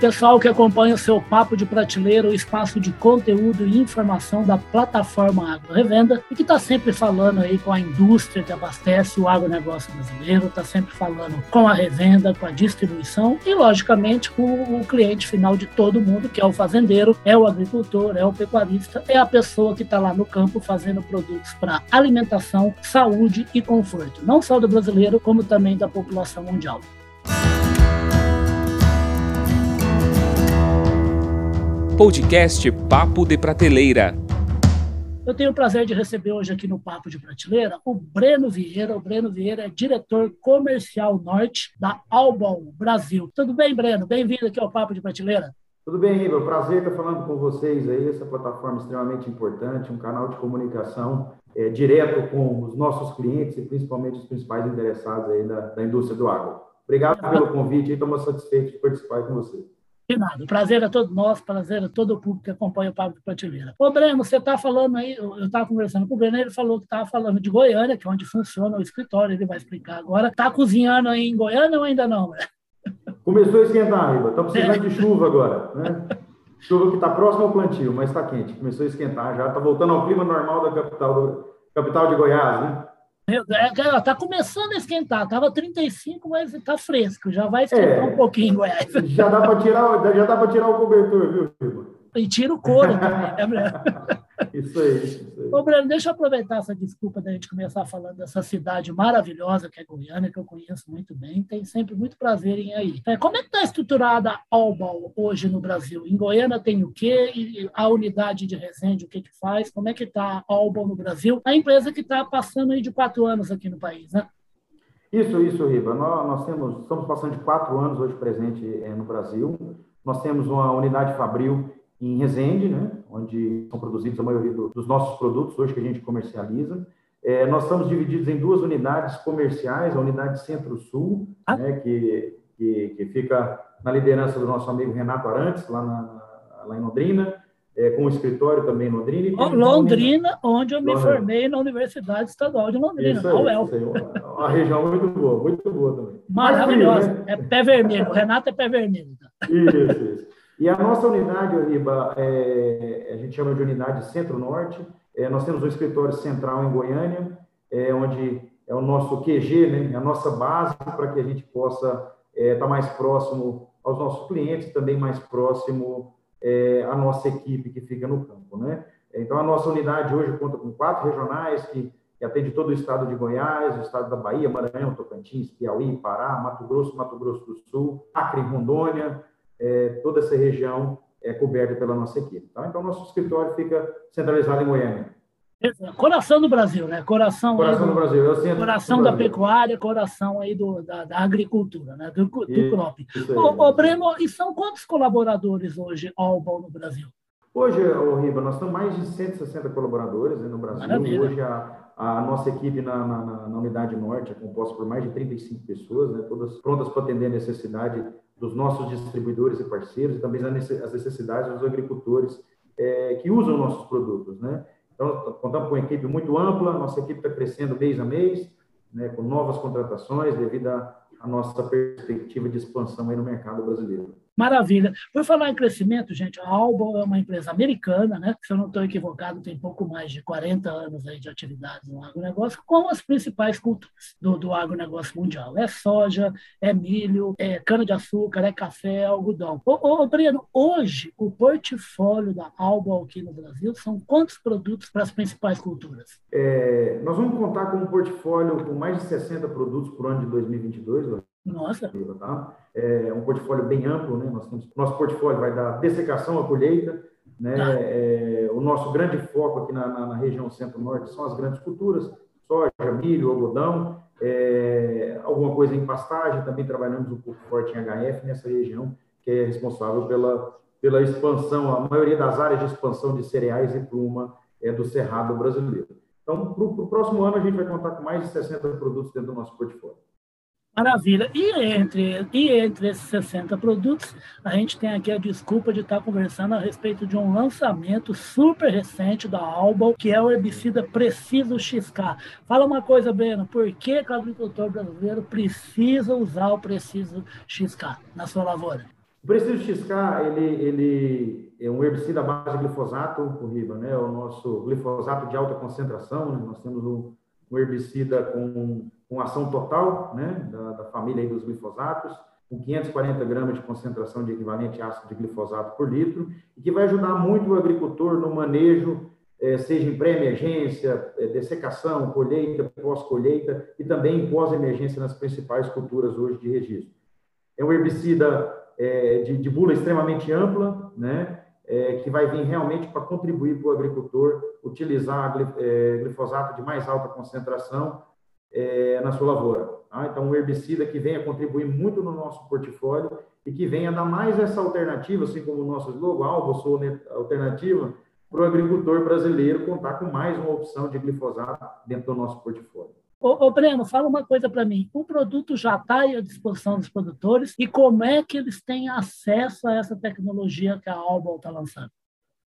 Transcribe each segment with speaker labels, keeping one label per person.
Speaker 1: pessoal que acompanha o seu Papo de Prateleira, o espaço de conteúdo e informação da plataforma Agro Revenda, e que está sempre falando aí com a indústria que abastece o agronegócio brasileiro, está sempre falando com a revenda, com a distribuição e, logicamente, com o cliente final de todo mundo, que é o fazendeiro, é o agricultor, é o pecuarista, é a pessoa que está lá no campo fazendo produtos para alimentação, saúde e conforto, não só do brasileiro, como também da população mundial.
Speaker 2: Podcast Papo de Prateleira.
Speaker 1: Eu tenho o prazer de receber hoje aqui no Papo de Prateleira o Breno Vieira. O Breno Vieira é diretor comercial norte da Albon Brasil. Tudo bem, Breno? Bem-vindo aqui ao Papo de Prateleira.
Speaker 3: Tudo bem, Riva. Prazer estar falando com vocês aí. Essa plataforma é extremamente importante, um canal de comunicação é, direto com os nossos clientes e principalmente os principais interessados aí da, da indústria do agro. Obrigado pelo convite e estamos satisfeitos de participar com você.
Speaker 1: De nada. O prazer é todo nosso, prazer é todo o público que acompanha o Pablo de Prateleira. Ô, Breno, você está falando aí, eu estava conversando com o Breno, ele falou que estava falando de Goiânia, que é onde funciona o escritório, ele vai explicar agora. Está cozinhando aí em Goiânia ou ainda não, Breno?
Speaker 3: Começou a esquentar, Iba. Estamos precisando é. de chuva agora, né? Chuva que está próximo ao plantio, mas está quente. Começou a esquentar já. Está voltando ao clima normal da capital, do, capital de Goiás, né?
Speaker 1: Está é, começando a esquentar. Estava 35, mas está fresco. Já vai esquentar é, um pouquinho Goiás.
Speaker 3: Já dá para tirar, já dá para tirar o cobertor, viu, Chico?
Speaker 1: E tira o couro também, né,
Speaker 3: isso aí.
Speaker 1: Ô, Breno, deixa eu aproveitar essa desculpa da gente começar falando dessa cidade maravilhosa que é Goiânia, que eu conheço muito bem. Tem sempre muito prazer em ir aí. É, como é que está estruturada a Albal hoje no Brasil? Em Goiânia tem o quê? E a unidade de Resende, o que que faz? Como é que está a Albal no Brasil? A empresa que está passando aí de quatro anos aqui no país, né?
Speaker 3: Isso, isso, Riva. Nós, nós temos, estamos passando de quatro anos hoje presente é, no Brasil. Nós temos uma unidade fabril em Resende, né, onde são produzidos a maioria do, dos nossos produtos hoje que a gente comercializa. É, nós estamos divididos em duas unidades comerciais, a unidade Centro-Sul, ah. né, que, que, que, fica na liderança do nosso amigo Renato Arantes, lá, na, lá em Londrina, é, com o escritório também em Londrina.
Speaker 1: Londrina, onde eu me Londrina. formei na Universidade Estadual de Londrina,
Speaker 3: aí, aí, uma, uma, região muito boa, muito boa também.
Speaker 1: Maravilhosa, né? é pé vermelho, o Renato é pé vermelho.
Speaker 3: Isso, isso. E a nossa unidade, Riba, é, a gente chama de unidade Centro-Norte. É, nós temos um escritório central em Goiânia, é, onde é o nosso QG, né, é a nossa base para que a gente possa estar é, tá mais próximo aos nossos clientes também mais próximo é, à nossa equipe que fica no campo. Né? Então, a nossa unidade hoje conta com quatro regionais que, que atende todo o estado de Goiás, o estado da Bahia, Maranhão, Tocantins, Piauí, Pará, Mato Grosso, Mato Grosso do Sul, Acre, Rondônia, é, toda essa região é coberta pela nossa equipe. Tá? Então, nosso escritório fica centralizado em Goiânia.
Speaker 1: Coração do Brasil, né? Coração,
Speaker 3: coração do, do Brasil. Eu
Speaker 1: coração da pecuária, coração aí do, da, da agricultura, né? do, do isso, crop. Aí, ô, ô, Breno, e são quantos colaboradores hoje Albon no Brasil?
Speaker 3: Hoje, Riba, nós temos mais de 160 colaboradores né, no Brasil. Maravilha. Hoje, a, a nossa equipe na, na, na, Unidade Norte é composta por mais de 35 pessoas, né, todas prontas para atender a necessidade dos nossos distribuidores e parceiros e também as necessidades dos agricultores é, que usam nossos produtos, né? Então, contamos com uma equipe muito ampla, nossa equipe está crescendo mês a mês, né, com novas contratações devido à nossa perspectiva de expansão aí no mercado brasileiro.
Speaker 1: Maravilha. Por falar em crescimento, gente, a Albo é uma empresa americana, né? Se eu não estou equivocado, tem pouco mais de 40 anos aí de atividade no agronegócio, com as principais culturas do, do agronegócio mundial. É soja, é milho, é cana-de-açúcar, é café, é algodão. Ô, ô, Breno, hoje o portfólio da Albo aqui no Brasil são quantos produtos para as principais culturas?
Speaker 3: É, nós vamos contar com um portfólio com mais de 60 produtos por ano de 2022,
Speaker 1: nossa.
Speaker 3: Tá? É um portfólio bem amplo, né? Nós temos, nosso portfólio vai da dessecação à colheita, né? Ah. É, o nosso grande foco aqui na, na, na região centro-norte são as grandes culturas, soja, milho, algodão, é, alguma coisa em pastagem, também trabalhamos um pouco forte em HF nessa região, que é responsável pela, pela expansão, a maioria das áreas de expansão de cereais e pluma é do Cerrado brasileiro. Então, para o próximo ano, a gente vai contar com mais de 60 produtos dentro do nosso portfólio.
Speaker 1: Maravilha. E entre, e entre esses 60 produtos, a gente tem aqui a desculpa de estar conversando a respeito de um lançamento super recente da Alba, que é o herbicida Preciso XK. Fala uma coisa, Breno, por que, o agricultor brasileiro precisa usar o Preciso XK na sua lavoura?
Speaker 3: O Preciso XK, ele, ele é um herbicida à base de glifosato, o Riba, né? O nosso glifosato de alta concentração, né? Nós temos um, um herbicida com, com ação total, né? Da, da família dos glifosatos, com 540 gramas de concentração de equivalente ácido de glifosato por litro, e que vai ajudar muito o agricultor no manejo, eh, seja em pré-emergência, eh, dessecação, colheita, pós-colheita, e também pós-emergência nas principais culturas hoje de registro. É um herbicida eh, de, de bula extremamente ampla, né? que vai vir realmente para contribuir para o agricultor utilizar glifosato de mais alta concentração na sua lavoura. Tá? Então, um herbicida que venha contribuir muito no nosso portfólio e que venha dar mais essa alternativa, assim como o nosso slogan, Alvo sou alternativa, para o agricultor brasileiro contar com mais uma opção de glifosato dentro do nosso portfólio.
Speaker 1: Ô, ô Breno, fala uma coisa para mim. O produto já está à disposição dos produtores e como é que eles têm acesso a essa tecnologia que a Alba está lançando?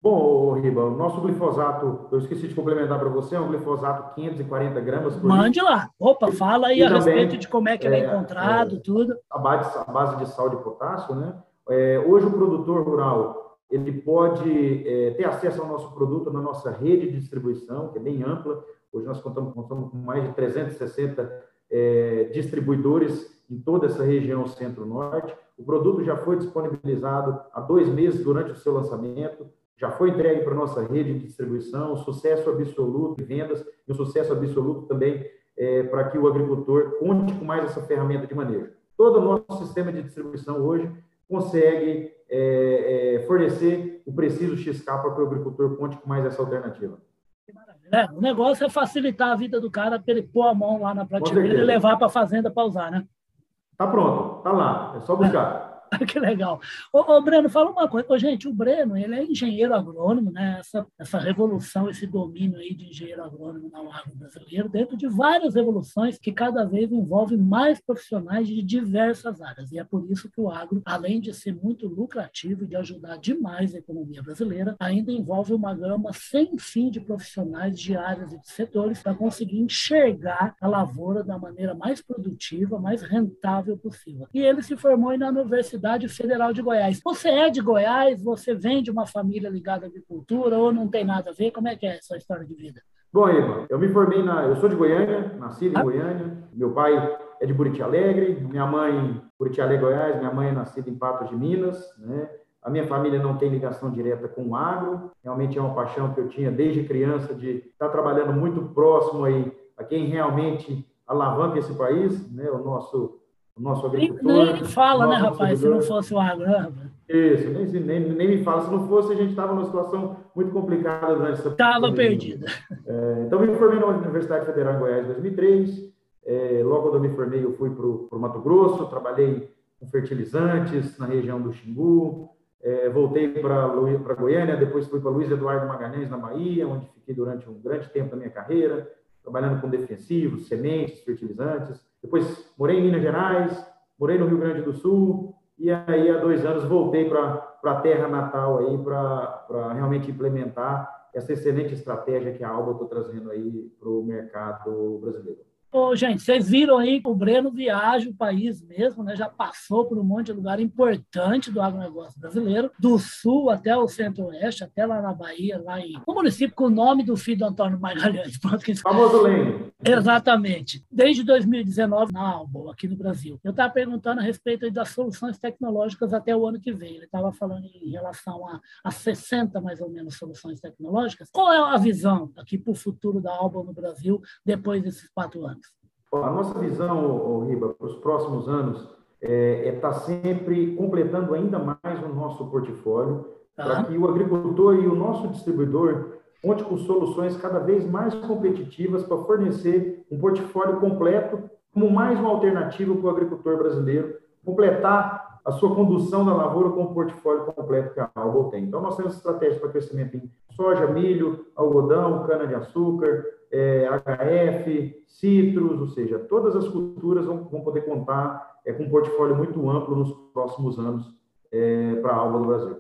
Speaker 3: Bom, Riba, o nosso glifosato, eu esqueci de complementar para você, é um glifosato 540 gramas por
Speaker 1: Mande litro. lá. Opa, fala aí e a também, respeito de como é que ele é, é encontrado, é, tudo.
Speaker 3: A base, a base de sal de potássio, né? É, hoje o produtor rural, ele pode é, ter acesso ao nosso produto na nossa rede de distribuição, que é bem ampla. Hoje nós contamos, contamos com mais de 360 é, distribuidores em toda essa região centro-norte. O produto já foi disponibilizado há dois meses durante o seu lançamento já foi entregue para a nossa rede de distribuição, sucesso absoluto em vendas e um sucesso absoluto também é, para que o agricultor conte com mais essa ferramenta de manejo. Todo o nosso sistema de distribuição hoje consegue é, é, fornecer o preciso XK para que o agricultor conte com mais essa alternativa.
Speaker 1: É, o negócio é facilitar a vida do cara para ele pôr a mão lá na prateleira e levar para a fazenda para usar, né?
Speaker 3: Tá pronto, tá lá, é só buscar.
Speaker 1: que legal. Ô, ô, Breno, fala uma coisa. Ô, gente, o Breno, ele é engenheiro agrônomo, né? Essa, essa revolução, esse domínio aí de engenheiro agrônomo no agro brasileiro, dentro de várias revoluções que cada vez envolvem mais profissionais de diversas áreas. E é por isso que o agro, além de ser muito lucrativo e de ajudar demais a economia brasileira, ainda envolve uma gama sem fim de profissionais de áreas e de setores para conseguir enxergar a lavoura da maneira mais produtiva, mais rentável possível. E ele se formou na Universidade Universidade Federal de Goiás. Você é de Goiás? Você vem de uma família ligada à agricultura ou não tem nada a ver? Como é que é essa história de vida?
Speaker 3: Bom, Eva, eu me formei na. Eu sou de Goiânia, nasci em ah. Goiânia. Meu pai é de Buriti Alegre, minha mãe, Buriti Alegre, Goiás, minha mãe é nascida em Patos de Minas, né? A minha família não tem ligação direta com o agro, realmente é uma paixão que eu tinha desde criança de estar trabalhando muito próximo aí a quem realmente alavanca esse país, né? O nosso o nosso agricultor.
Speaker 1: Nem, nem fala, né, rapaz, se não fosse o agro, né,
Speaker 3: Isso, nem, nem, nem me fala. Se não fosse, a gente estava numa situação muito complicada durante essa
Speaker 1: Estava perdida.
Speaker 3: É, então, me formei na Universidade Federal em Goiás em 2003. É, logo quando eu me formei, eu fui para o Mato Grosso, trabalhei com fertilizantes na região do Xingu. É, voltei para Goiânia, depois fui para Luiz Eduardo Magalhães, na Bahia, onde fiquei durante um grande tempo da minha carreira, trabalhando com defensivos, sementes, fertilizantes. Depois morei em Minas Gerais, morei no Rio Grande do Sul, e aí há dois anos voltei para a terra natal aí para realmente implementar essa excelente estratégia que a Alba está trazendo aí para o mercado brasileiro.
Speaker 1: Ô, gente, vocês viram aí que o Breno viaja o país mesmo, né? Já passou por um monte de lugar importante do agronegócio brasileiro, do sul até o centro-oeste, até lá na Bahia, lá em um município com o nome do filho do Antônio Magalhães.
Speaker 3: Famoso Leme.
Speaker 1: Exatamente. Desde 2019, na Albo, aqui no Brasil. Eu estava perguntando a respeito das soluções tecnológicas até o ano que vem. Ele estava falando em relação a, a 60, mais ou menos, soluções tecnológicas. Qual é a visão aqui para o futuro da Albo no Brasil depois desses quatro anos?
Speaker 3: A nossa visão, Riba, para os próximos anos é estar é tá sempre completando ainda mais o nosso portfólio tá. para que o agricultor e o nosso distribuidor conte com soluções cada vez mais competitivas para fornecer um portfólio completo como mais uma alternativa para o agricultor brasileiro completar a sua condução da lavoura com o portfólio completo que a Albo tem. Então, nós temos estratégias para crescimento em soja, milho, algodão, cana-de-açúcar, é, HF, citros, ou seja, todas as culturas vão, vão poder contar é, com um portfólio muito amplo nos próximos anos é, para a Alba do Brasil.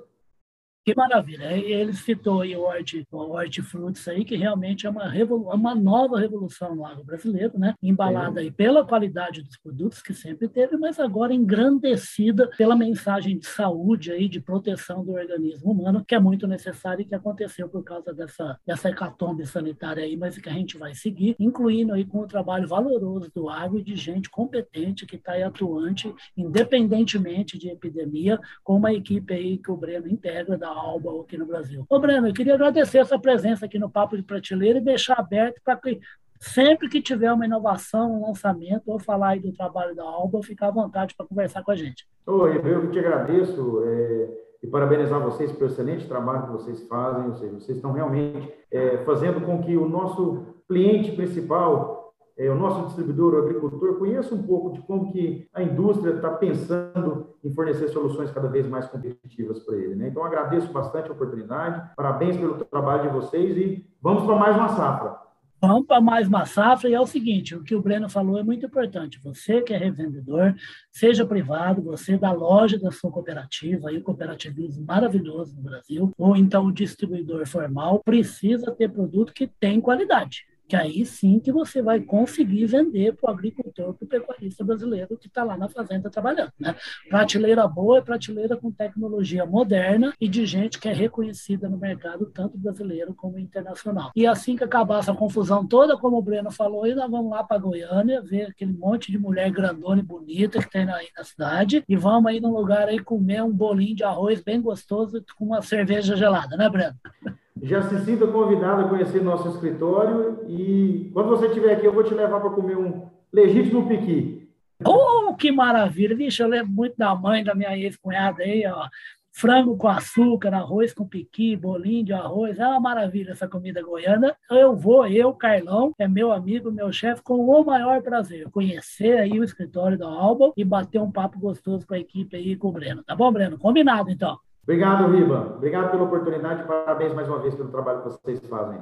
Speaker 1: Que maravilha. Ele citou aí o, horti, o hortifrutis aí, que realmente é uma, uma nova revolução no agro brasileiro, né? embalada aí pela qualidade dos produtos que sempre teve, mas agora engrandecida pela mensagem de saúde aí, de proteção do organismo humano, que é muito necessário e que aconteceu por causa dessa, dessa hecatombe sanitária aí, mas que a gente vai seguir, incluindo aí com o trabalho valoroso do agro e de gente competente que está aí atuante, independentemente de epidemia, com uma equipe aí que o Breno integra da Alba aqui no Brasil. Ô, Breno, eu queria agradecer a sua presença aqui no Papo de Prateleira e deixar aberto para que sempre que tiver uma inovação, um lançamento, ou falar aí do trabalho da Alba, ficar à vontade para conversar com a gente.
Speaker 3: Oi, eu te agradeço é, e parabenizar vocês pelo excelente trabalho que vocês fazem, ou seja, vocês estão realmente é, fazendo com que o nosso cliente principal é, o nosso distribuidor, o agricultor, conheça um pouco de como que a indústria está pensando em fornecer soluções cada vez mais competitivas para ele. Né? Então, agradeço bastante a oportunidade, parabéns pelo trabalho de vocês e vamos para mais uma safra.
Speaker 1: Vamos para mais uma safra e é o seguinte, o que o Breno falou é muito importante. Você que é revendedor, seja privado, você da loja da sua cooperativa, aí o cooperativismo maravilhoso no Brasil, ou então o distribuidor formal, precisa ter produto que tem qualidade que aí sim que você vai conseguir vender para o agricultor, para o pecuarista brasileiro que está lá na fazenda trabalhando. Né? Prateleira boa é prateleira com tecnologia moderna e de gente que é reconhecida no mercado, tanto brasileiro como internacional. E assim que acabar essa confusão toda, como o Breno falou, nós vamos lá para Goiânia, ver aquele monte de mulher grandona e bonita que tem aí na cidade, e vamos aí num lugar aí comer um bolinho de arroz bem gostoso com uma cerveja gelada, né, Breno?
Speaker 3: Já se sinta convidado a conhecer nosso escritório e quando você estiver aqui, eu vou te levar para comer um legítimo piqui.
Speaker 1: Oh, que maravilha! Vixe, eu lembro muito da mãe da minha ex-cunhada aí, ó. Frango com açúcar, arroz com piqui, bolinho de arroz. É uma maravilha essa comida goiana. Eu vou, eu, Carlão, é meu amigo, meu chefe, com o maior prazer. Conhecer aí o escritório da Alba e bater um papo gostoso com a equipe aí com o Breno. Tá bom, Breno? Combinado, então.
Speaker 3: Obrigado, Riba. Obrigado pela oportunidade. Parabéns mais uma vez pelo trabalho que vocês fazem.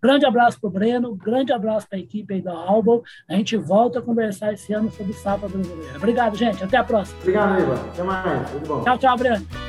Speaker 1: Grande abraço para o Breno, grande abraço para a equipe aí da Alba. A gente volta a conversar esse ano sobre safra brasileira. Obrigado, gente. Até a próxima.
Speaker 3: Obrigado, Riba. Até mais. Tudo bom.
Speaker 1: Tchau, tchau, Breno.